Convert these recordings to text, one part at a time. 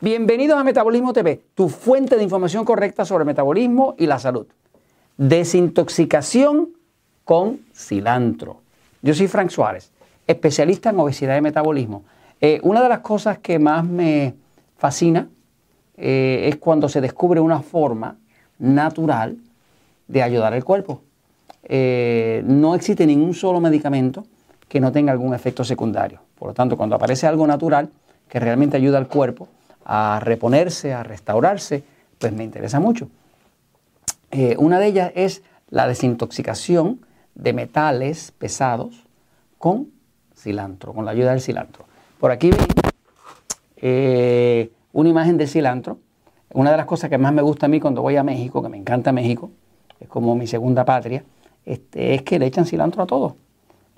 Bienvenidos a Metabolismo TV, tu fuente de información correcta sobre metabolismo y la salud. Desintoxicación con cilantro. Yo soy Frank Suárez, especialista en obesidad y metabolismo. Eh, una de las cosas que más me fascina eh, es cuando se descubre una forma natural de ayudar al cuerpo. Eh, no existe ningún solo medicamento que no tenga algún efecto secundario. Por lo tanto, cuando aparece algo natural que realmente ayuda al cuerpo a reponerse, a restaurarse, pues me interesa mucho. Eh, una de ellas es la desintoxicación de metales pesados con cilantro, con la ayuda del cilantro. Por aquí ven eh, una imagen de cilantro. Una de las cosas que más me gusta a mí cuando voy a México, que me encanta México, es como mi segunda patria, este, es que le echan cilantro a todo.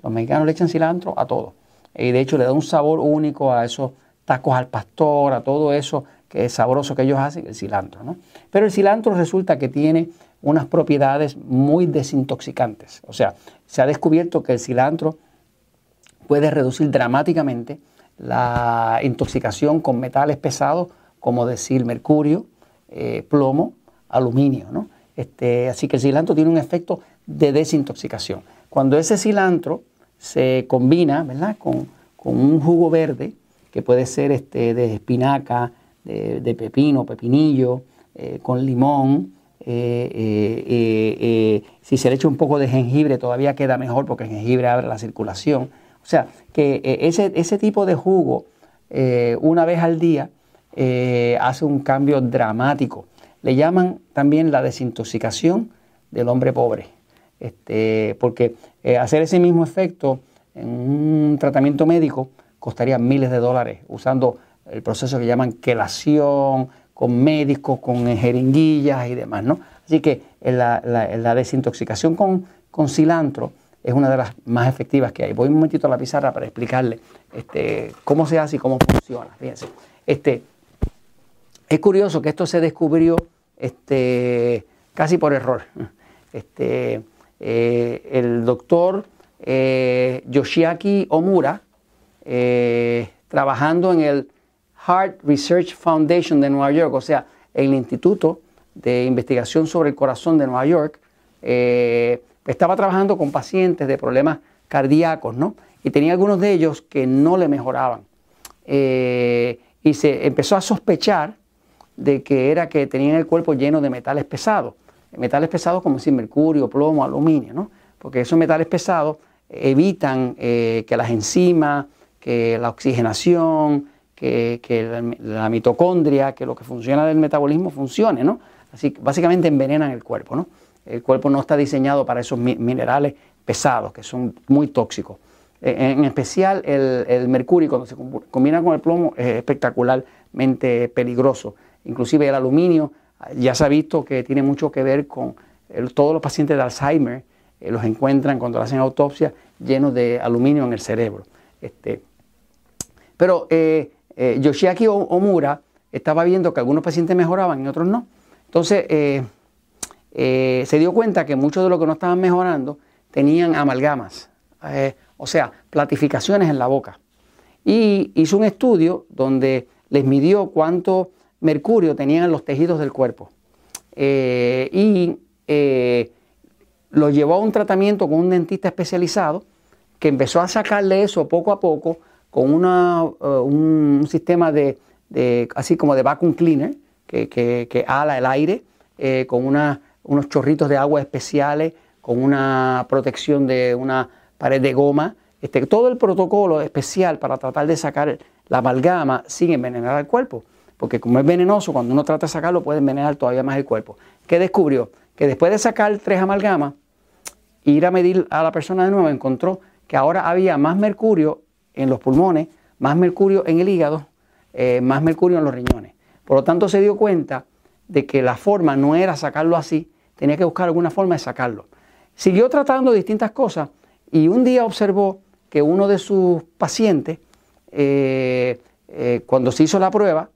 Los mexicanos le echan cilantro a todo. Y de hecho le da un sabor único a esos tacos al pastor, a todo eso que es sabroso que ellos hacen, el cilantro. ¿no? Pero el cilantro resulta que tiene unas propiedades muy desintoxicantes. O sea, se ha descubierto que el cilantro puede reducir dramáticamente la intoxicación con metales pesados, como decir mercurio, eh, plomo, aluminio. ¿no? Este, así que el cilantro tiene un efecto de desintoxicación. Cuando ese cilantro se combina ¿verdad? Con, un jugo verde, que puede ser este, de espinaca, de, pepino, pepinillo, eh, con limón, eh, eh, si se le echa un poco de jengibre todavía queda mejor porque el jengibre abre la circulación. O sea, que ese, ese, tipo de jugo una vez al día hace un cambio dramático. Le llaman también la desintoxicación del hombre pobre. Este, porque hacer ese mismo efecto en un tratamiento médico costaría miles de dólares usando el proceso que llaman quelación, con médicos, con jeringuillas y demás. ¿no? Así que la, desintoxicación con, cilantro es una de las más efectivas que hay. Voy un momentito a la pizarra para explicarle este, cómo se hace y cómo funciona. Fíjense. Este, es curioso que esto se descubrió este, casi por error. Este, eh, el doctor eh, Yoshiaki Omura, eh, trabajando en el Heart Research Foundation de Nueva York, o sea, el Instituto de Investigación sobre el Corazón de Nueva York, estaba trabajando con pacientes de problemas cardíacos, ¿no? Y tenía algunos de ellos que no le mejoraban. y se empezó a sospechar de que era que tenían el cuerpo lleno de metales pesados metales pesados como decir mercurio, plomo, aluminio, ¿no? porque esos metales pesados evitan eh, que las enzimas, que la oxigenación, que, la, mitocondria, que lo que funciona del metabolismo funcione, ¿no? Así que básicamente envenenan el cuerpo, ¿no? El cuerpo no está diseñado para esos minerales pesados, que son muy tóxicos. E, en especial el, el mercurio, cuando se combina con el plomo, es espectacularmente peligroso. Inclusive el aluminio ya se ha visto que tiene mucho que ver con todos los pacientes de Alzheimer, eh, los encuentran cuando hacen autopsia llenos de aluminio en el cerebro. Este, pero eh, eh, Yoshiaki Omura estaba viendo que algunos pacientes mejoraban y otros no. Entonces se dio cuenta que muchos de los que no estaban mejorando tenían amalgamas, o sea, platificaciones en la boca. Y hizo un estudio donde les midió cuánto mercurio tenían los tejidos del cuerpo. Eh, y eh, lo llevó a un tratamiento con un dentista especializado que empezó a sacarle eso poco a poco con una, eh, un sistema de, así como de vacuum cleaner que, que, ala el aire con unos chorritos de agua especiales, con una protección de una pared de goma. Este, todo el protocolo especial para tratar de sacar la amalgama sin envenenar al cuerpo porque como es venenoso, cuando uno trata de sacarlo puede envenenar todavía más el cuerpo. ¿Qué descubrió? Que después de sacar tres amalgamas, ir a medir a la persona de nuevo, encontró que ahora había más mercurio en los pulmones, más mercurio en el hígado, eh, más mercurio en los riñones. Por lo tanto, se dio cuenta de que la forma no era sacarlo así, tenía que buscar alguna forma de sacarlo. Siguió tratando distintas cosas y un día observó que uno de sus pacientes, eh, eh, cuando se hizo la prueba,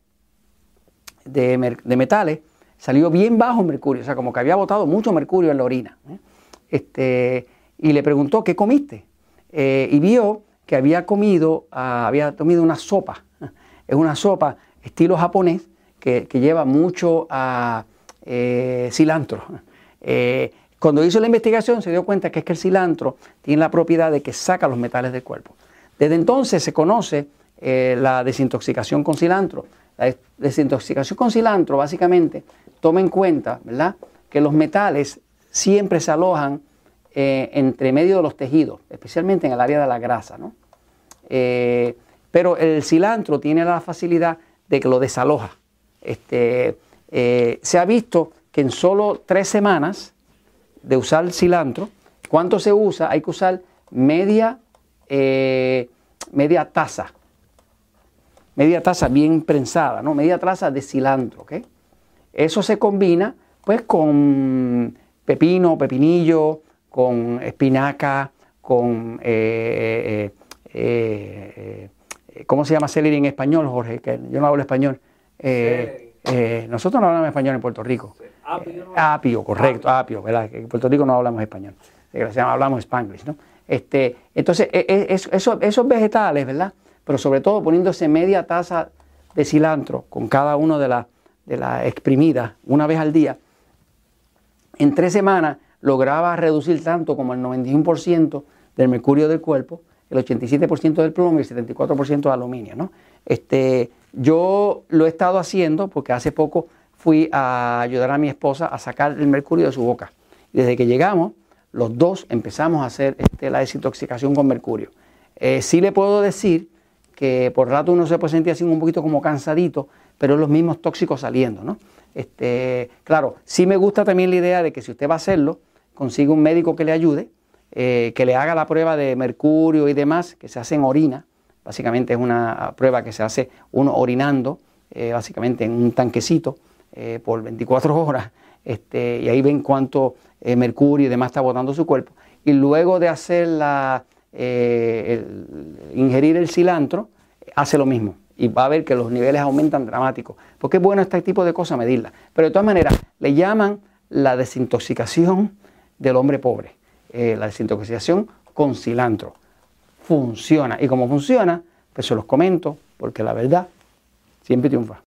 de, metales, salió bien bajo mercurio, o sea, como que había botado mucho mercurio en la orina. Este, y le preguntó, ¿qué comiste? Y vio que había comido, ah, había comido una sopa. Es una sopa estilo japonés que, lleva mucho a eh, cilantro. Eh, cuando hizo la investigación se dio cuenta que es que el cilantro tiene la propiedad de que saca los metales del cuerpo. Desde entonces se conoce eh, la desintoxicación con cilantro. La desintoxicación con cilantro básicamente toma en cuenta ¿verdad? que los metales siempre se alojan entre medio de los tejidos, especialmente en el área de la grasa. ¿no? pero el cilantro tiene la facilidad de que lo desaloja. Este, eh, se ha visto que en solo tres semanas de usar cilantro, ¿cuánto se usa? Hay que usar media, eh, media taza, media taza bien prensada, ¿no? Media taza de cilantro, ¿ok? Eso se combina pues con pepino, pepinillo, con espinaca, con eh, ¿Cómo se llama celery en español, Jorge? Que yo no hablo español. Eh, eh, nosotros no hablamos español en Puerto Rico. Apio, apio correcto, apio. ¿verdad? En Puerto Rico no hablamos español. Hablamos spanglish, ¿no? Este, entonces, e, e, esos, vegetales, ¿verdad? Pero sobre todo poniéndose media taza de cilantro con cada uno de las de la exprimidas una vez al día, en tres semanas lograba reducir tanto como el 91% del mercurio del cuerpo el 87% del plomo y el 74% de aluminio. ¿no? Este, yo lo he estado haciendo porque hace poco fui a ayudar a mi esposa a sacar el mercurio de su boca. desde que llegamos, los dos empezamos a hacer este, la desintoxicación con mercurio. Eh, sí le puedo decir que por rato uno se puede sentir así un poquito como cansadito, pero los mismos tóxicos saliendo, ¿no? Este, claro, sí me gusta también la idea de que si usted va a hacerlo, consiga un médico que le ayude, eh, que le haga la prueba de mercurio y demás, que se hace en orina. Básicamente es una prueba que se hace uno orinando, eh, básicamente en un tanquecito eh, por 24 horas, este, y ahí ven cuánto mercurio y demás está botando su cuerpo. Y luego de hacer la, ingerir el cilantro, hace lo mismo. Y va a ver que los niveles aumentan dramáticos. Porque es bueno este tipo de cosas medirlas. Pero de todas maneras, le llaman la desintoxicación del hombre pobre. Eh, la desintoxicación con cilantro. Funciona. Y como funciona, pues se los comento, porque la verdad siempre triunfa.